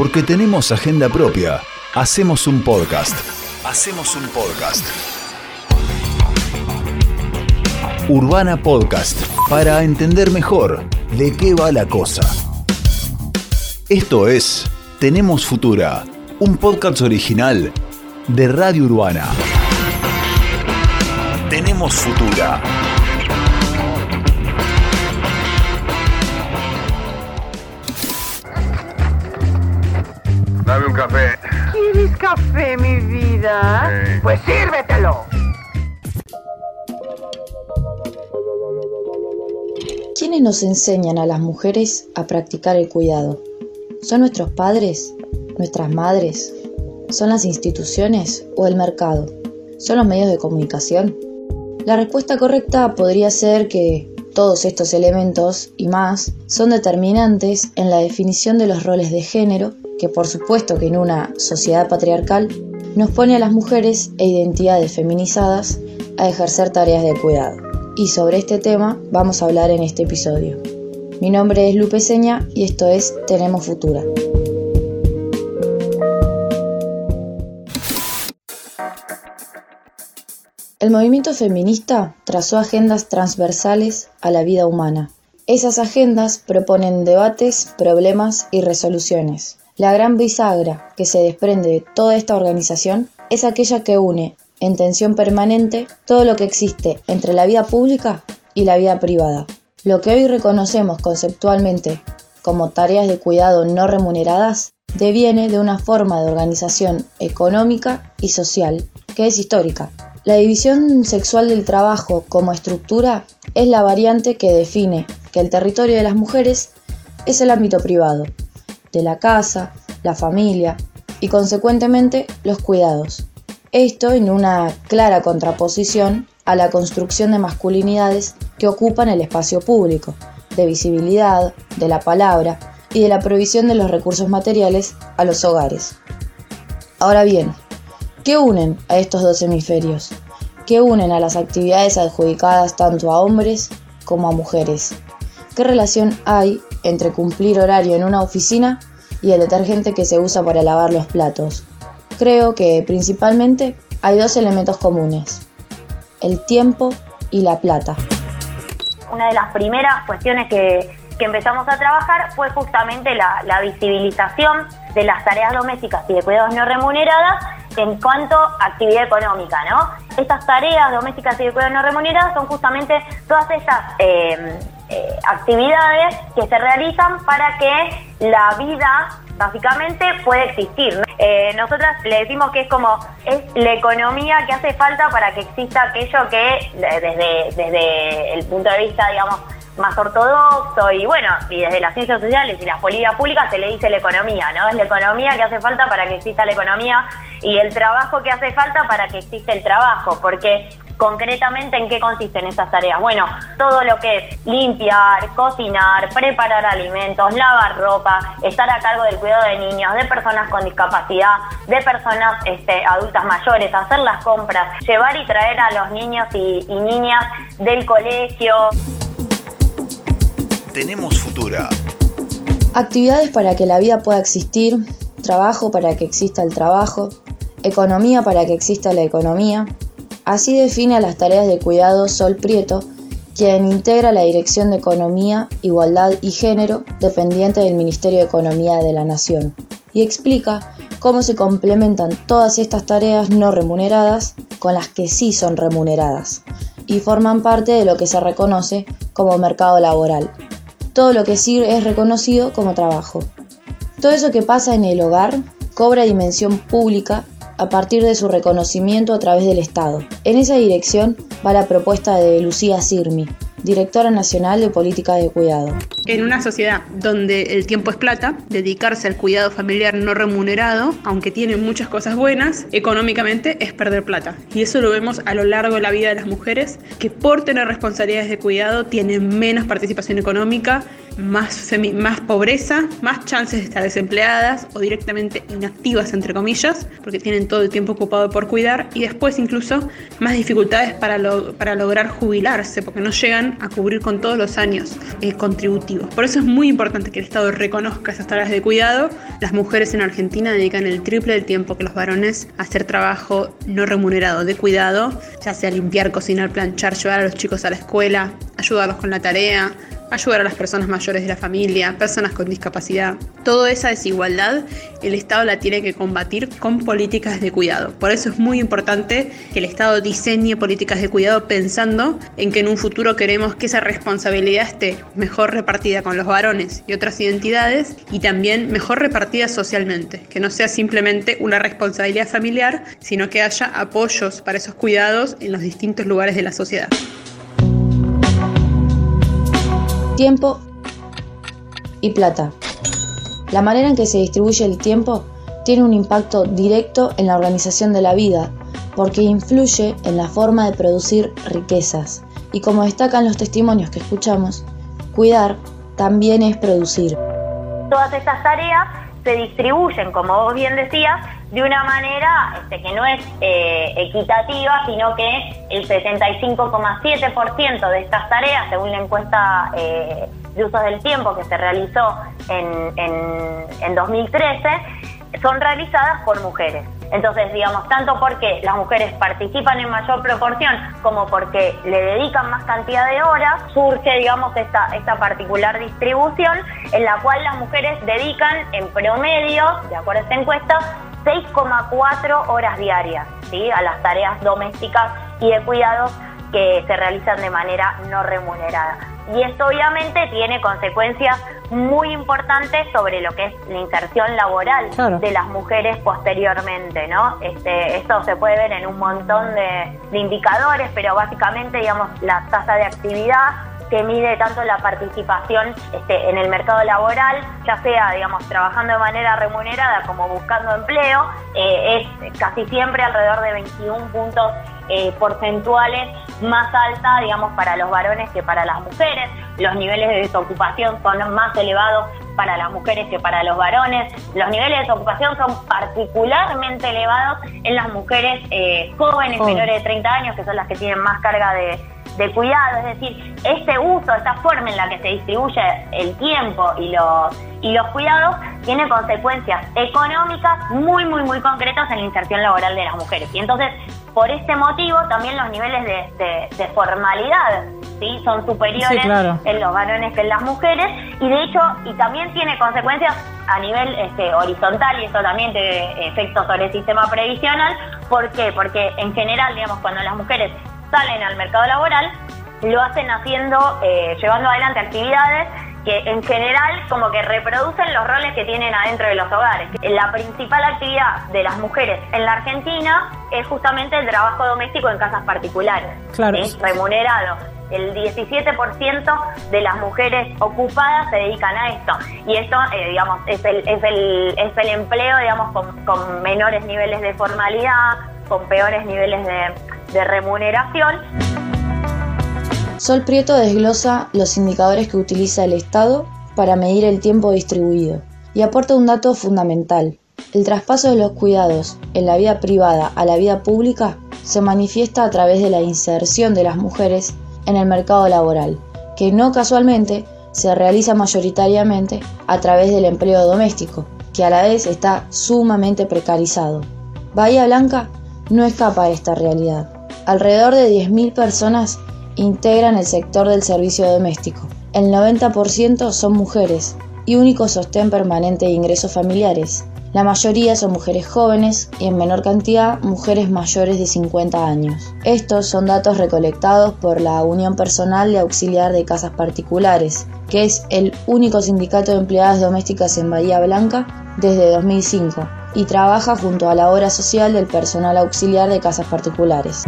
Porque tenemos agenda propia. Hacemos un podcast. Hacemos un podcast. Urbana Podcast. Para entender mejor de qué va la cosa. Esto es Tenemos Futura. Un podcast original de Radio Urbana. Tenemos Futura. Café, mi vida? Sí. Pues sírvetelo. ¿Quiénes nos enseñan a las mujeres a practicar el cuidado? ¿Son nuestros padres? ¿Nuestras madres? ¿Son las instituciones o el mercado? ¿Son los medios de comunicación? La respuesta correcta podría ser que todos estos elementos y más son determinantes en la definición de los roles de género que por supuesto que en una sociedad patriarcal nos pone a las mujeres e identidades feminizadas a ejercer tareas de cuidado. Y sobre este tema vamos a hablar en este episodio. Mi nombre es Lupe Seña y esto es Tenemos Futura. El movimiento feminista trazó agendas transversales a la vida humana. Esas agendas proponen debates, problemas y resoluciones. La gran bisagra que se desprende de toda esta organización es aquella que une, en tensión permanente, todo lo que existe entre la vida pública y la vida privada. Lo que hoy reconocemos conceptualmente como tareas de cuidado no remuneradas deviene de una forma de organización económica y social que es histórica. La división sexual del trabajo como estructura es la variante que define que el territorio de las mujeres es el ámbito privado, de la casa, la familia y consecuentemente los cuidados. Esto en una clara contraposición a la construcción de masculinidades que ocupan el espacio público, de visibilidad, de la palabra y de la provisión de los recursos materiales a los hogares. Ahora bien, ¿qué unen a estos dos hemisferios? ¿Qué unen a las actividades adjudicadas tanto a hombres como a mujeres? ¿Qué relación hay entre cumplir horario en una oficina y el detergente que se usa para lavar los platos? Creo que principalmente hay dos elementos comunes, el tiempo y la plata. Una de las primeras cuestiones que, que empezamos a trabajar fue justamente la, visibilización de las tareas domésticas y de cuidados no remuneradas en cuanto a actividad económica, ¿no? Estas tareas domésticas y de cuidados no remuneradas son justamente todas esas eh, eh, actividades que se realizan para que la vida básicamente pueda existir. Eh, nosotras le decimos que es como es la economía que hace falta para que exista aquello que desde, desde el punto de vista, digamos, más ortodoxo y bueno, y desde las ciencias sociales y las políticas públicas se le dice la economía, ¿no? Es la economía que hace falta para que exista la economía y el trabajo que hace falta para que exista el trabajo, porque concretamente en qué consisten esas tareas. Bueno, todo lo que es limpiar, cocinar, preparar alimentos, lavar ropa, estar a cargo del cuidado de niños, de personas con discapacidad, de personas este, adultas mayores, hacer las compras, llevar y traer a los niños y, y niñas del colegio. Tenemos Futura. Actividades para que la vida pueda existir, trabajo para que exista el trabajo, economía para que exista la economía. Así define a las tareas de cuidado Sol Prieto, quien integra la Dirección de Economía, Igualdad y Género, dependiente del Ministerio de Economía de la Nación, y explica cómo se complementan todas estas tareas no remuneradas con las que sí son remuneradas, y forman parte de lo que se reconoce como mercado laboral. Todo lo que sí es reconocido como trabajo. Todo eso que pasa en el hogar cobra dimensión pública a partir de su reconocimiento a través del Estado. En esa dirección va la propuesta de Lucía Sirmi, directora nacional de política de cuidado. En una sociedad donde el tiempo es plata, dedicarse al cuidado familiar no remunerado, aunque tiene muchas cosas buenas, económicamente es perder plata. Y eso lo vemos a lo largo de la vida de las mujeres, que por tener responsabilidades de cuidado tienen menos participación económica, más, más pobreza, más chances de estar desempleadas o directamente inactivas, entre comillas, porque tienen todo el tiempo ocupado por cuidar, y después incluso más dificultades para, para lograr jubilarse, porque no llegan a cubrir con todos los años eh, contributivos. Por eso es muy importante que el Estado reconozca esas tareas de cuidado. Las mujeres en Argentina dedican el triple del tiempo que los varones a hacer trabajo no remunerado de cuidado, ya sea limpiar, cocinar, planchar, llevar a los chicos a la escuela, ayudarlos con la tarea, ayudar a las personas mayores de la familia, personas con discapacidad. Toda esa desigualdad el Estado la tiene que combatir con políticas de cuidado. Por eso es muy importante que el Estado diseñe políticas de cuidado pensando en que en un futuro queremos que esa responsabilidad esté mejor repartida con los varones y otras identidades y también mejor repartida socialmente, que no sea simplemente una responsabilidad familiar, sino que haya apoyos para esos cuidados en los distintos lugares de la sociedad tiempo y plata. La manera en que se distribuye el tiempo tiene un impacto directo en la organización de la vida, porque influye en la forma de producir riquezas. Y como destacan los testimonios que escuchamos, cuidar también es producir. Todas estas tareas se distribuyen, como vos bien decías, de una manera este, que no es eh, equitativa, sino que el 65,7% de estas tareas, según la encuesta eh, de usos del tiempo que se realizó en, en, en 2013, son realizadas por mujeres. Entonces, digamos, tanto porque las mujeres participan en mayor proporción como porque le dedican más cantidad de horas, surge, digamos, esta particular distribución en la cual las mujeres dedican en promedio, de acuerdo a esta encuesta, 6,4 horas diarias ¿sí? a las tareas domésticas y de cuidados que se realizan de manera no remunerada. Y esto obviamente tiene consecuencias muy importantes sobre lo que es la inserción laboral de las mujeres posteriormente, ¿no? Este, esto se puede ver en un montón de, de indicadores, pero básicamente, digamos, la tasa de actividad que mide tanto la participación este, en el mercado laboral, ya sea, digamos, trabajando de manera remunerada como buscando empleo, eh, es casi siempre alrededor de 21 puntos eh, porcentuales más alta, digamos, para los varones que para las mujeres. Los niveles de desocupación son más elevados para las mujeres que para los varones. Los niveles de desocupación son particularmente elevados en las mujeres eh, jóvenes, menores de 30 años, que son las que tienen más carga de de cuidado, es decir, este uso, esta forma en la que se distribuye el tiempo y los, y los cuidados tiene consecuencias económicas muy, muy, muy concretas en la inserción laboral de las mujeres. Y entonces, por este motivo, también los niveles de, formalidad ¿sí? son superiores en los varones que en las mujeres. Y de hecho, y también tiene consecuencias a nivel este, horizontal, y eso también tiene efectos sobre el sistema previsional. ¿Por qué? Porque en general, digamos, cuando las mujeres salen al mercado laboral, lo hacen haciendo, eh, llevando adelante actividades que en general como que reproducen los roles que tienen adentro de los hogares. La principal actividad de las mujeres en la Argentina es justamente el trabajo doméstico en casas particulares, claro. remunerado. El 17% de las mujeres ocupadas se dedican a esto. Y esto, eh, digamos, es el, es, el, es el empleo, digamos, con, con menores niveles de formalidad, con peores niveles de, de remuneración. Sol Prieto desglosa los indicadores que utiliza el Estado para medir el tiempo distribuido y aporta un dato fundamental. El traspaso de los cuidados en la vida privada a la vida pública se manifiesta a través de la inserción de las mujeres en el mercado laboral, que no casualmente se realiza mayoritariamente a través del empleo doméstico, que a la vez está sumamente precarizado. Bahía Blanca no escapa a esta realidad. Alrededor de 10.000 personas integran el sector del servicio doméstico. El 90% son mujeres y único sostén permanente de ingresos familiares. La mayoría son mujeres jóvenes y en menor cantidad mujeres mayores de 50 años. Estos son datos recolectados por la Unión Personal de Auxiliar de Casas Particulares, que es el único sindicato de empleadas domésticas en Bahía Blanca desde 2005 y trabaja junto a la obra social del personal auxiliar de casas particulares.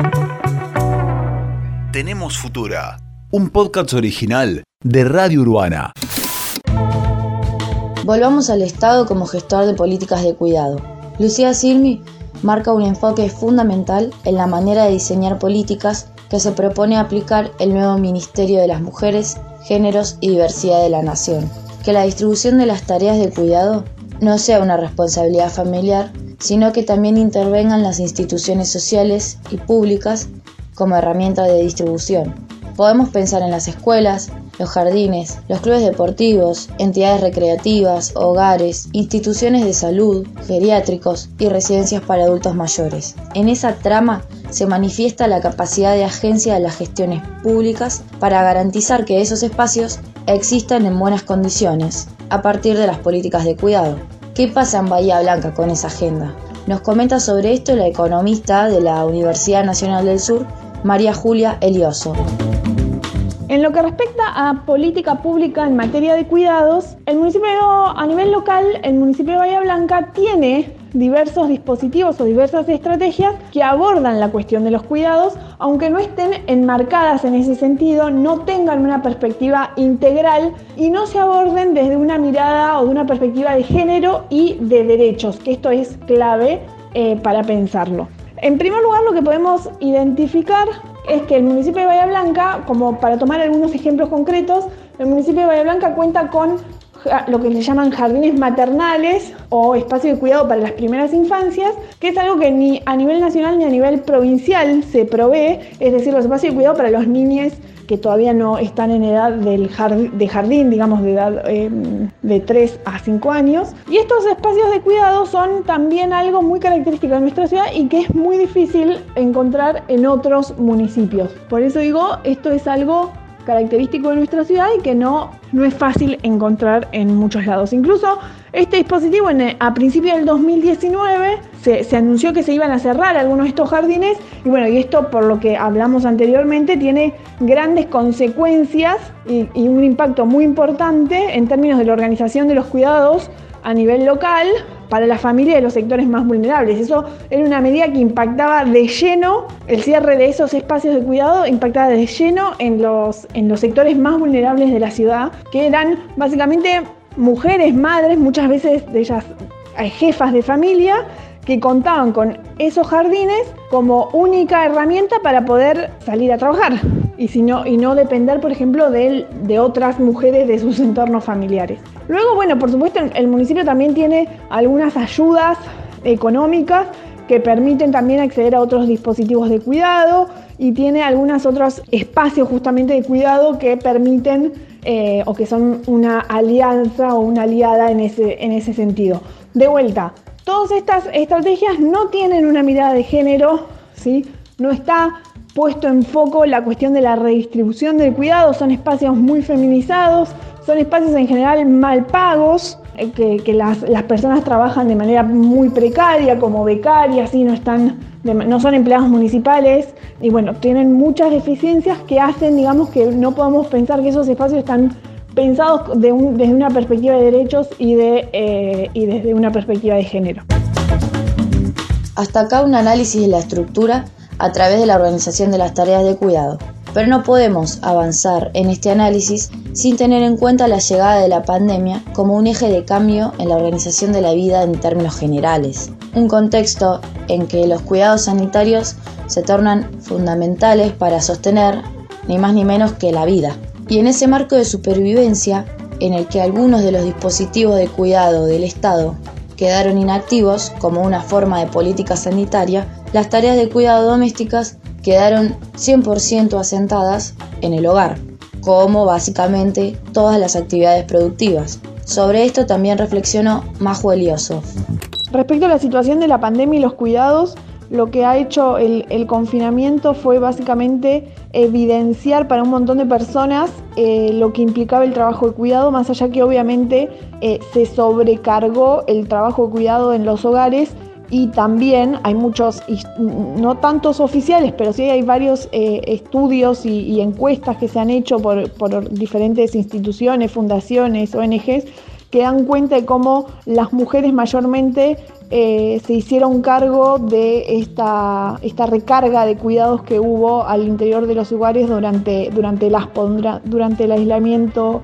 Tenemos Futura, un podcast original de Radio Urbana. Volvamos al Estado como gestor de políticas de cuidado. Lucía Silmi marca un enfoque fundamental en la manera de diseñar políticas que se propone aplicar el nuevo Ministerio de las Mujeres géneros y diversidad de la nación. Que la distribución de las tareas de cuidado no sea una responsabilidad familiar, sino que también intervengan las instituciones sociales y públicas como herramienta de distribución. Podemos pensar en las escuelas, los jardines, los clubes deportivos, entidades recreativas, hogares, instituciones de salud, geriátricos y residencias para adultos mayores. En esa trama se manifiesta la capacidad de agencia de las gestiones públicas para garantizar que esos espacios existan en buenas condiciones a partir de las políticas de cuidado. ¿Qué pasa en Bahía Blanca con esa agenda? Nos comenta sobre esto la economista de la Universidad Nacional del Sur, María Julia Elioso. En lo que respecta a política pública en materia de cuidados, el municipio a nivel local, el municipio de Bahía Blanca tiene diversos dispositivos o diversas estrategias que abordan la cuestión de los cuidados, aunque no estén enmarcadas en ese sentido, no tengan una perspectiva integral y no se aborden desde una mirada o de una perspectiva de género y de derechos, que esto es clave eh, para pensarlo. En primer lugar, lo que podemos identificar es que el municipio de Bahía Blanca, como para tomar algunos ejemplos concretos, el municipio de Bahía Blanca cuenta con lo que se llaman jardines maternales o espacios de cuidado para las primeras infancias, que es algo que ni a nivel nacional ni a nivel provincial se provee, es decir, los espacios de cuidado para los niños que todavía no están en edad del jardín, de jardín, digamos, de edad em, de 3 a 5 años. Y estos espacios de cuidado son también algo muy característico de nuestra ciudad y que es muy difícil encontrar en otros municipios. Por eso digo, esto es algo característico de nuestra ciudad y que no, no es fácil encontrar en muchos lados. Incluso este dispositivo en, a principios del 2019 se, se, anunció que se iban a cerrar algunos de estos jardines y bueno, y esto por lo que hablamos anteriormente tiene grandes consecuencias y un impacto muy importante en términos de la organización de los cuidados a nivel local para la familia de los sectores más vulnerables. Eso era una medida que impactaba de lleno, el cierre de esos espacios de cuidado impactaba de lleno en los, en los sectores más vulnerables de la ciudad, que eran básicamente mujeres, madres, muchas veces de ellas eh, jefas de familia, que contaban con esos jardines como única herramienta para poder salir a trabajar y, no, depender, por ejemplo, de, otras mujeres de sus entornos familiares. Luego, bueno, por supuesto, el municipio también tiene algunas ayudas económicas que permiten también acceder a otros dispositivos de cuidado y tiene algunos otros espacios justamente de cuidado que permiten eh, o que son una alianza o una aliada en ese sentido. De vuelta, todas estas estrategias no tienen una mirada de género, ¿sí? no está puesto en foco la cuestión de la redistribución del cuidado, son espacios muy feminizados, son espacios en general mal pagos, eh, que, las, personas trabajan de manera muy precaria, como becarias, y no, están, no son empleados municipales, y bueno, tienen muchas deficiencias que hacen, digamos, que no podemos pensar que esos espacios están pensados desde una perspectiva de derechos y, de, eh, y desde una perspectiva de género. Hasta acá un análisis de la estructura a través de la organización de las tareas de cuidado. Pero no podemos avanzar en este análisis sin tener en cuenta la llegada de la pandemia como un eje de cambio en la organización de la vida en términos generales. Un contexto en que los cuidados sanitarios se tornan fundamentales para sostener ni más ni menos que la vida. Y en ese marco de supervivencia, en el que algunos de los dispositivos de cuidado del Estado quedaron inactivos como una forma de política sanitaria, las tareas de cuidado domésticas quedaron 100% asentadas en el hogar, como básicamente todas las actividades productivas. Sobre esto también reflexionó Majo Elioso. Respecto a la situación de la pandemia y los cuidados, lo que ha hecho el, confinamiento fue básicamente evidenciar para un montón de personas eh, lo que implicaba el trabajo de cuidado, más allá que obviamente eh, se sobrecargó el trabajo de cuidado en los hogares y también hay muchos, no tantos oficiales, pero sí hay varios eh, estudios y, encuestas que se han hecho por, diferentes instituciones, fundaciones, ONGs, que dan cuenta de cómo las mujeres mayormente eh, se hicieron cargo de esta, esta recarga de cuidados que hubo al interior de los hogares durante, durante, las, durante el aislamiento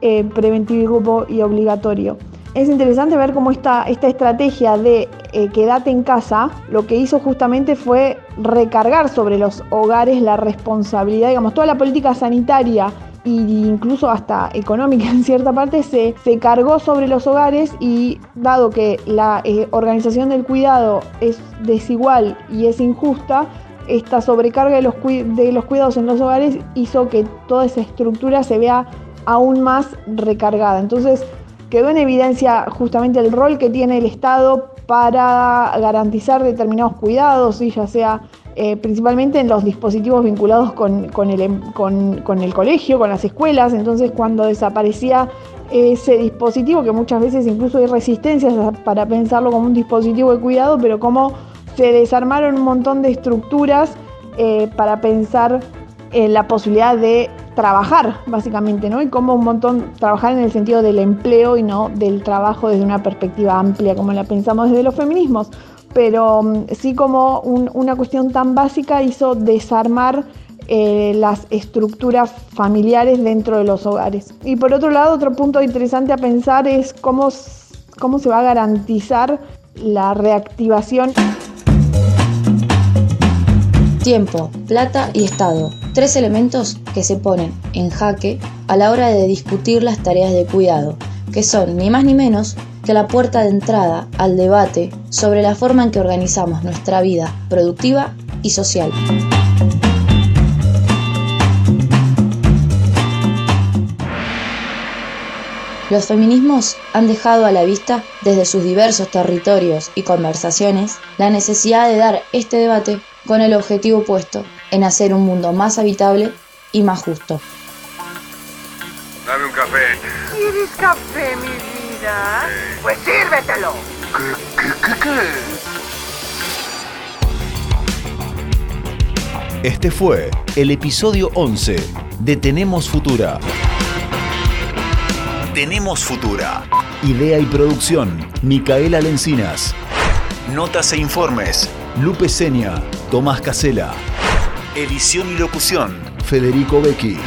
eh, preventivo y obligatorio. Es interesante ver cómo esta, esta estrategia de eh, quédate en casa lo que hizo justamente fue recargar sobre los hogares la responsabilidad, digamos, toda la política sanitaria e incluso hasta económica en cierta parte se, se cargó sobre los hogares y dado que la eh, organización del cuidado es desigual y es injusta, esta sobrecarga de los, de los cuidados en los hogares hizo que toda esa estructura se vea aún más recargada. Entonces quedó en evidencia justamente el rol que tiene el Estado para garantizar determinados cuidados, y ya sea eh, principalmente en los dispositivos vinculados con, el, em, con, el colegio, con las escuelas. Entonces cuando desaparecía ese dispositivo, que muchas veces incluso hay resistencias para pensarlo como un dispositivo de cuidado, pero como se desarmaron un montón de estructuras eh, para pensar en la posibilidad de trabajar, básicamente, ¿no? Y como un montón trabajar en el sentido del empleo y no del trabajo desde una perspectiva amplia, como la pensamos desde los feminismos pero mm, sí como una cuestión tan básica hizo desarmar eh, las estructuras familiares dentro de los hogares. Y por otro lado, otro punto interesante a pensar es cómo, cómo se va a garantizar la reactivación. Tiempo, plata y Estado. Tres elementos que se ponen en jaque a la hora de discutir las tareas de cuidado, que son ni más ni menos que la puerta de entrada al debate sobre la forma en que organizamos nuestra vida productiva y social. Los feminismos han dejado a la vista, desde sus diversos territorios y conversaciones, la necesidad de dar este debate con el objetivo puesto en hacer un mundo más habitable y más justo. Dame un café. ¿Quieres café, mi vida? Pues sírvetelo. ¿Qué, qué, qué, qué? Este fue el episodio 11 de Tenemos Futura. Tenemos Futura. Idea y producción, Micaela Lencinas. Notas e informes, Lupe Seña, Tomás Casela. Edición y locución, Federico Becchi.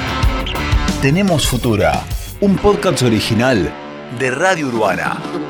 Tenemos Futura, un podcast original de Radio Urbana.